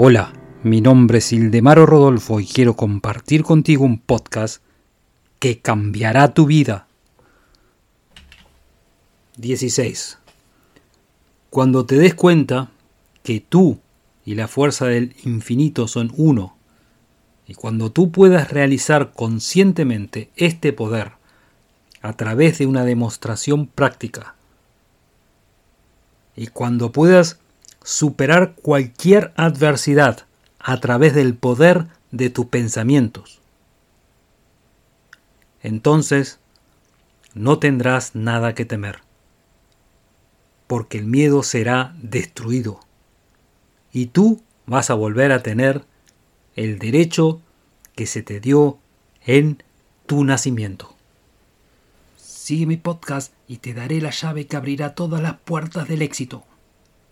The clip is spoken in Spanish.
Hola, mi nombre es Ildemaro Rodolfo y quiero compartir contigo un podcast que cambiará tu vida. 16. Cuando te des cuenta que tú y la fuerza del infinito son uno, y cuando tú puedas realizar conscientemente este poder a través de una demostración práctica, y cuando puedas superar cualquier adversidad a través del poder de tus pensamientos. Entonces, no tendrás nada que temer, porque el miedo será destruido, y tú vas a volver a tener el derecho que se te dio en tu nacimiento. Sigue mi podcast y te daré la llave que abrirá todas las puertas del éxito.